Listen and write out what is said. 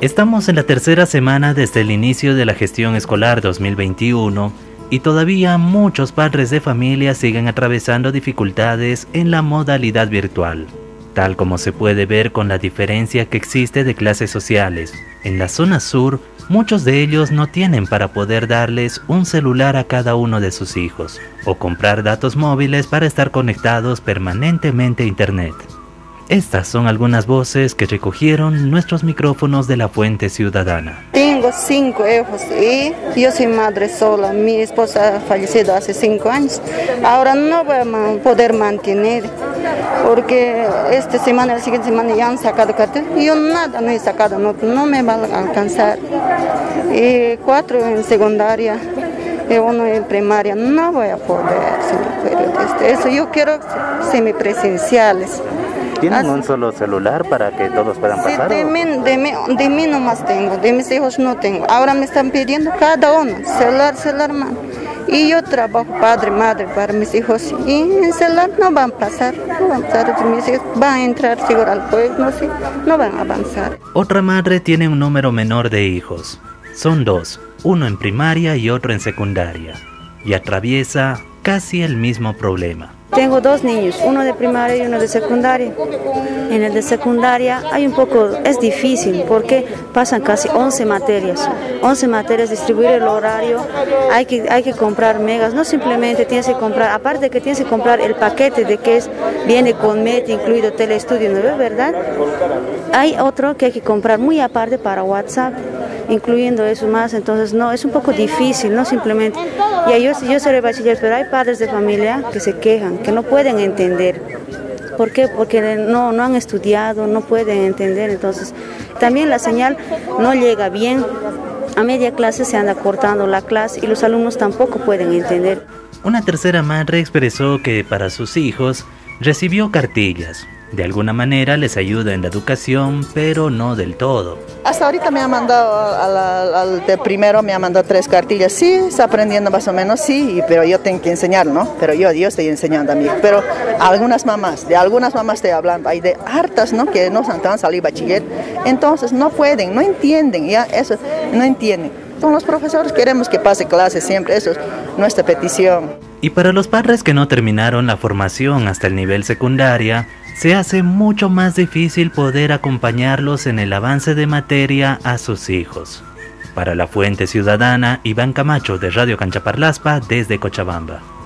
Estamos en la tercera semana desde el inicio de la gestión escolar 2021 y todavía muchos padres de familia siguen atravesando dificultades en la modalidad virtual, tal como se puede ver con la diferencia que existe de clases sociales. En la zona sur, muchos de ellos no tienen para poder darles un celular a cada uno de sus hijos o comprar datos móviles para estar conectados permanentemente a Internet. Estas son algunas voces que recogieron nuestros micrófonos de la Fuente Ciudadana. Tengo cinco hijos y yo soy madre sola. Mi esposa ha fallecido hace cinco años. Ahora no voy a poder mantener porque esta semana, la siguiente semana ya han sacado cartel. Yo nada no he sacado, no, no me va a alcanzar. Y cuatro en secundaria y uno en primaria. No voy a poder, señor Eso yo quiero semipresenciales. ¿Tienen un solo celular para que todos puedan pasar? de, mí, de, mí, de mí nomás tengo, de mis hijos no tengo. Ahora me están pidiendo cada uno, celular, celular, man. Y yo trabajo padre, madre para mis hijos. Y en celular no van a pasar, no van a pasar. Mis hijos van a entrar seguro al pueblo, sí, no van a avanzar. Otra madre tiene un número menor de hijos. Son dos, uno en primaria y otro en secundaria. Y atraviesa casi el mismo problema. Tengo dos niños, uno de primaria y uno de secundaria. En el de secundaria hay un poco, es difícil porque pasan casi 11 materias. 11 materias, distribuir el horario, hay que, hay que comprar megas, no simplemente tienes que comprar, aparte de que tienes que comprar el paquete de que es, viene con MET incluido telestudio, ¿no verdad? Hay otro que hay que comprar muy aparte para WhatsApp incluyendo eso más, entonces no, es un poco difícil, no simplemente, ya yo, yo seré bachiller, pero hay padres de familia que se quejan, que no pueden entender. ¿Por qué? Porque no, no han estudiado, no pueden entender, entonces también la señal no llega bien, a media clase se anda cortando la clase y los alumnos tampoco pueden entender. Una tercera madre expresó que para sus hijos recibió cartillas, de alguna manera les ayuda en la educación, pero no del todo. Hasta ahorita me ha mandado, al, de primero me ha mandado tres cartillas. Sí, está aprendiendo más o menos, sí, pero yo tengo que enseñar, ¿no? Pero yo, yo estoy enseñando a mí. Pero algunas mamás, de algunas mamás estoy hablando, hay de hartas, ¿no? Que no han salido bachiller. Entonces no pueden, no entienden, ya eso, no entienden. Con los profesores queremos que pase clase siempre, eso es nuestra petición. Y para los padres que no terminaron la formación hasta el nivel secundaria, se hace mucho más difícil poder acompañarlos en el avance de materia a sus hijos. Para la Fuente Ciudadana, Iván Camacho de Radio Canchaparlaspa desde Cochabamba.